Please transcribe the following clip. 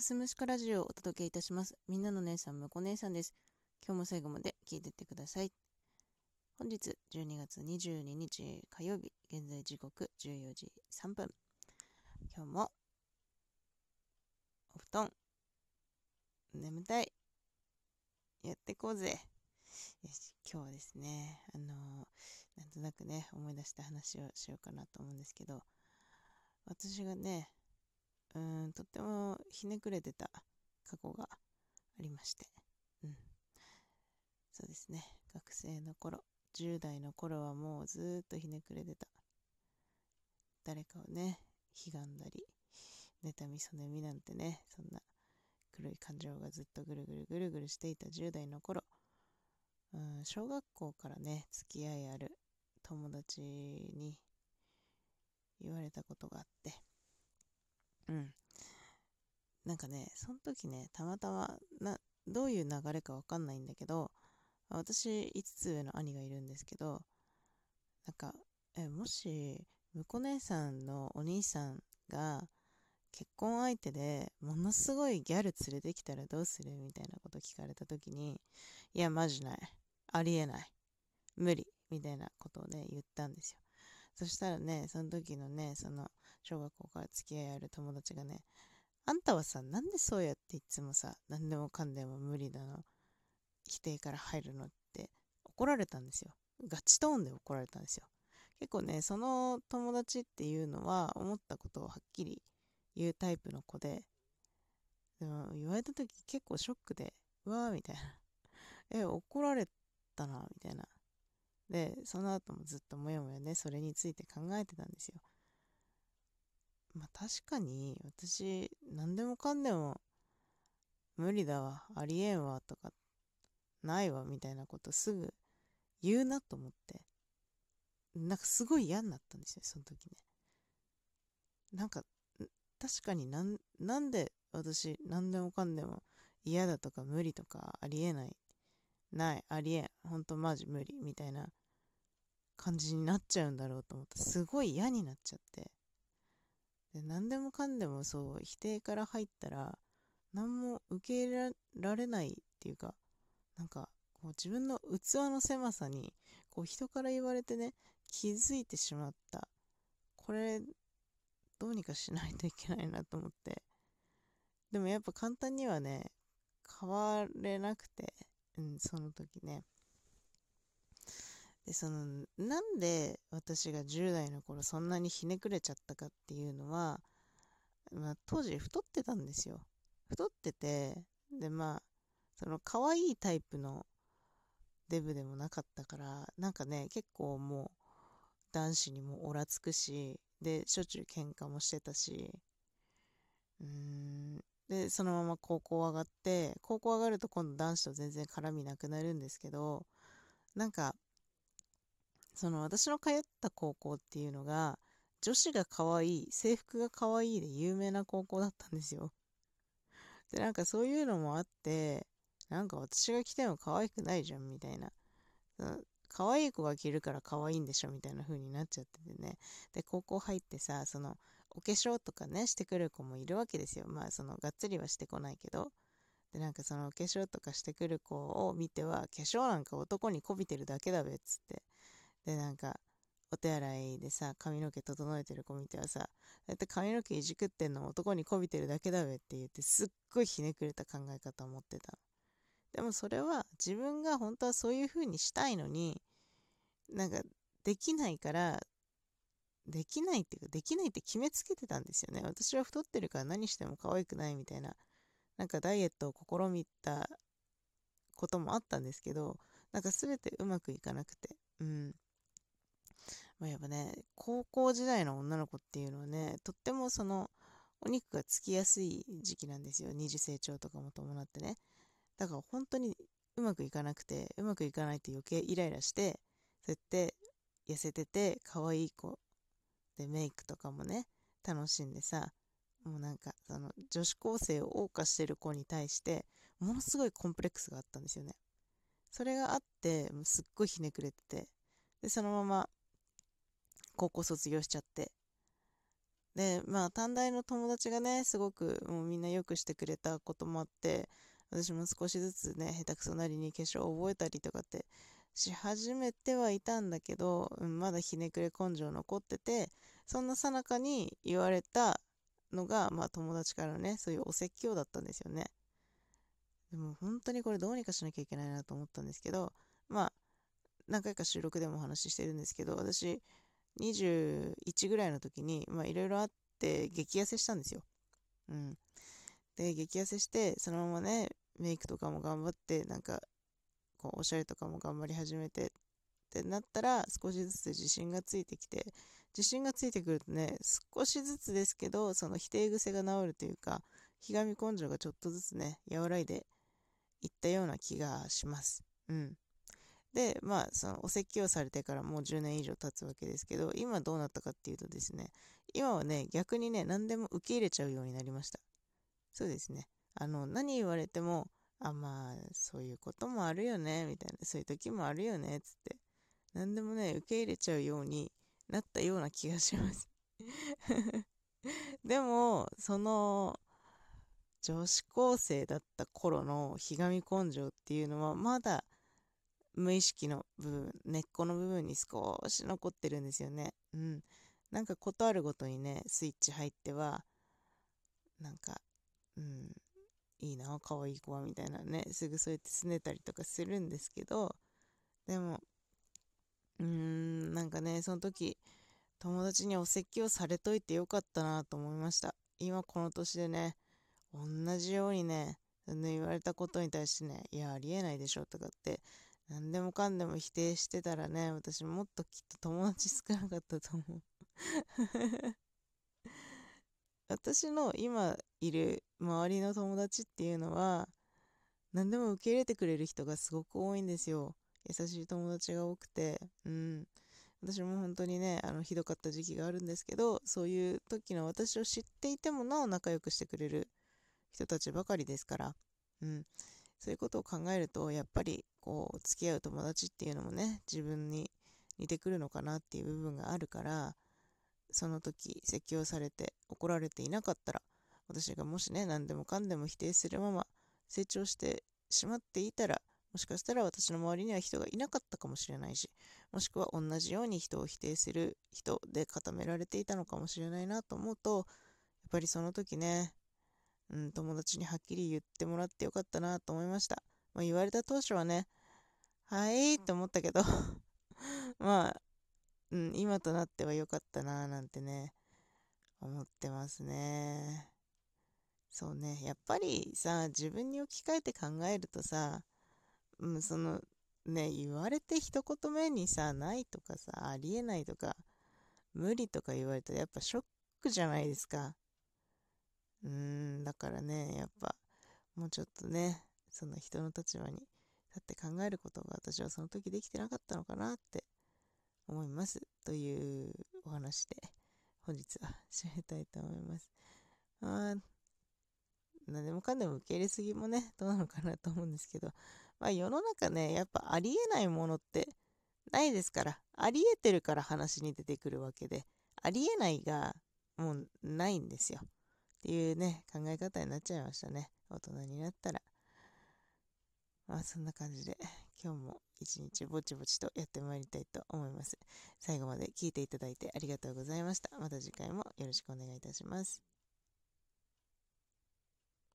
すすむしかラジオをお届けいたします。みんなの姉さん、むこ姉さんです。今日も最後まで聞いてってください。本日12月22日火曜日、現在時刻14時3分。今日もお布団、眠たい、やってこうぜ。よし、今日はですね、あのー、なんとなくね、思い出した話をしようかなと思うんですけど、私がね、うん、とってもひねくれてた過去がありまして、うん。そうですね、学生の頃、10代の頃はもうずっとひねくれてた。誰かをね、ひがんだり、妬みそねみなんてね、そんな黒い感情がずっとぐるぐるぐるぐるしていた10代の頃、うん、小学校からね、付き合いある友達に言われたことがあって、うん。なんかね、その時ね、たまたま、な、どういう流れかわかんないんだけど、私、5つ上の兄がいるんですけど、なんか、え、もし、婿姉さんのお兄さんが、結婚相手でものすごいギャル連れてきたらどうする？みたいなこと聞かれた時に、いや、マジない。ありえない。無理。みたいなことをね、言ったんですよ。そしたらね、その時のね、その、小学校から付き合いある友達がね、あんたはさ、なんでそうやっていつもさ、何でもかんでも無理だの、否定から入るの？って怒られたんですよ。ガチトーンで怒られたんですよ。結構ね、その友達っていうのは思ったことをはっきり言うタイプの子で、でも言われた時結構ショックで、うわーみたいな。え、怒られたな、みたいな。で、その後もずっともやもやね、それについて考えてたんですよ。まあ確かに私何でもかんでも無理だわ、ありえんわとかないわみたいなことすぐ言うなと思って、なんかすごい嫌になったんですよ、その時ね。なんか確かになんなんで私何でもかんでも嫌だとか無理とかありえない、ない、ありえん、ほんとマジ無理みたいな感じになっちゃうんだろうと思ってすごい嫌になっちゃって。で何でもかんでもそう否定から入ったら何も受け入れられないっていうかなんかこう自分の器の狭さにこう人から言われてね気づいてしまった。これどうにかしないといけないなと思って。でもやっぱ簡単にはね変われなくて、うん、その時ね。でそのなんで私が10代の頃そんなにひねくれちゃったかっていうのは、まあ、当時太ってたんですよ。太っててでまあその可愛いタイプのデブでもなかったからなんかね結構もう男子にもおらつくしでしょっちゅう喧嘩もしてたしうーんでそのまま高校上がって高校上がると今度男子と全然絡みなくなるんですけどなんかその私の通った高校っていうのが女子が可愛い制服が可愛いで有名な高校だったんですよ。でなんかそういうのもあってなんか私が着ても可愛くないじゃんみたいな。可愛い子が着るから可愛いんでしょみたいな風になっちゃっててね。で高校入ってさそのお化粧とかねしてくる子もいるわけですよ。まあそのがっつりはしてこないけど。でなんかそのお化粧とかしてくる子を見ては化粧なんか男にこびてるだけだべっつって。で、なんか、お手洗いでさ、髪の毛整えてる子見てはさ、だって髪の毛いじくってんの男にこびてるだけだべって言って、すっごいひねくれた考え方を持ってた。でもそれは自分が本当はそういう風にしたいのに、なんか、できないから、できないっていうか、できないって決めつけてたんですよね。私は太ってるから何しても可愛くないみたいな、なんかダイエットを試みたこともあったんですけど、なんか全てうまくいかなくて、うん。まあ、やっぱね、高校時代の女の子っていうのはね、とってもその、お肉がつきやすい時期なんですよ。二次成長とかも伴ってね。だから本当にうまくいかなくて、うまくいかないと余計イライラして、そうやって痩せてて可愛い子でメイクとかもね、楽しんでさ、もうなんかその女子高生を謳歌してる子に対してものすごいコンプレックスがあったんですよね。それがあってもうすっごいひねくれててでそのまま高校卒業しちゃって。で、まあ、短大の友達がね、すごくもうみんなよくしてくれたこともあって、私も少しずつね、下手くそなりに化粧を覚えたりとかってし始めてはいたんだけど、うん、まだひねくれ根性残ってて、そんなさなかに言われたのが、まあ友達からね、そういうお説教だったんですよね。でも本当にこれどうにかしなきゃいけないなと思ったんですけど、まあ、何回か収録でもお話ししてるんですけど、私、21ぐらいの時に、まあいろいろあって激痩せしたんですよ。うん。で、激痩せして、そのままね、メイクとかも頑張って、なんかこうおしゃれとかも頑張り始めてってなったら少しずつ自信がついてきて自信がついてくるとね少しずつですけどその否定癖が治るというかひがみ根性がちょっとずつね和らいでいったような気がしますうんでまあそのお説教されてからもう10年以上経つわけですけど今どうなったかっていうとですね今はね逆にね何でも受け入れちゃうようになりました。そうですね。あの何言われてもあ、まあ、そういうこともあるよね、みたいな、そういう時もあるよね、つって。何でもね、受け入れちゃうようになったような気がします。でも、その、女子高生だった頃のひがみ根性っていうのは、まだ無意識の部分、根っこの部分に少し残ってるんですよね。うん。なんかことあるごとにね、スイッチ入っては、なんか、うん、いいな、可愛い子は、みたいなね、すぐそうやって拗ねたりとかするんですけど、でも、うーん、なんかね、その時、友達にお説教されといてよかったなと思いました。今この年でね、同じようにね、言われたことに対してね、いや、ありえないでしょとかって、何でもかんでも否定してたらね、私もっときっと友達少なかったと思う。私の今いる周りの友達っていうのは何でも受け入れてくれる人がすごく多いんですよ。優しい友達が多くて。うん。私も本当にねあのひどかった時期があるんですけどそういう時の私を知っていてもなお仲良くしてくれる人たちばかりですから。うん。そういうことを考えるとやっぱりこう付き合う友達っていうのもね自分に似てくるのかなっていう部分があるからその時説教されて怒られていなかったら私がもしね何でもかんでも否定するまま成長してしまっていたらもしかしたら私の周りには人がいなかったかもしれないしもしくは同じように人を否定する人で固められていたのかもしれないなと思うとやっぱりその時ね、うん、友達にはっきり言ってもらってよかったなと思いました、まあ、言われた当初はねはいって思ったけど まあうん、今となっては良かったなぁなんてね、思ってますね。そうね、やっぱりさ、自分に置き換えて考えるとさ、うん、その、ね、言われて一言目にさ、ないとかさ、ありえないとか、無理とか言われたらやっぱショックじゃないですか。うーん、だからね、やっぱ、もうちょっとね、その人の立場に立って考えることが私はその時できてなかったのかなって思いますというお話で本日は締めたいと思います。あ、何でもかんでも受け入れすぎもね、どうなのかなと思うんですけど、まあ世の中ね、やっぱありえないものってないですから、ありえてるから話に出てくるわけで、ありえないがもうないんですよ。っていうね、考え方になっちゃいましたね。大人になったら。まあそんな感じで今日も一日ぼちぼちとやってまいりたいと思います。最後まで聞いていただいてありがとうございました。また次回もよろしくお願いいたします。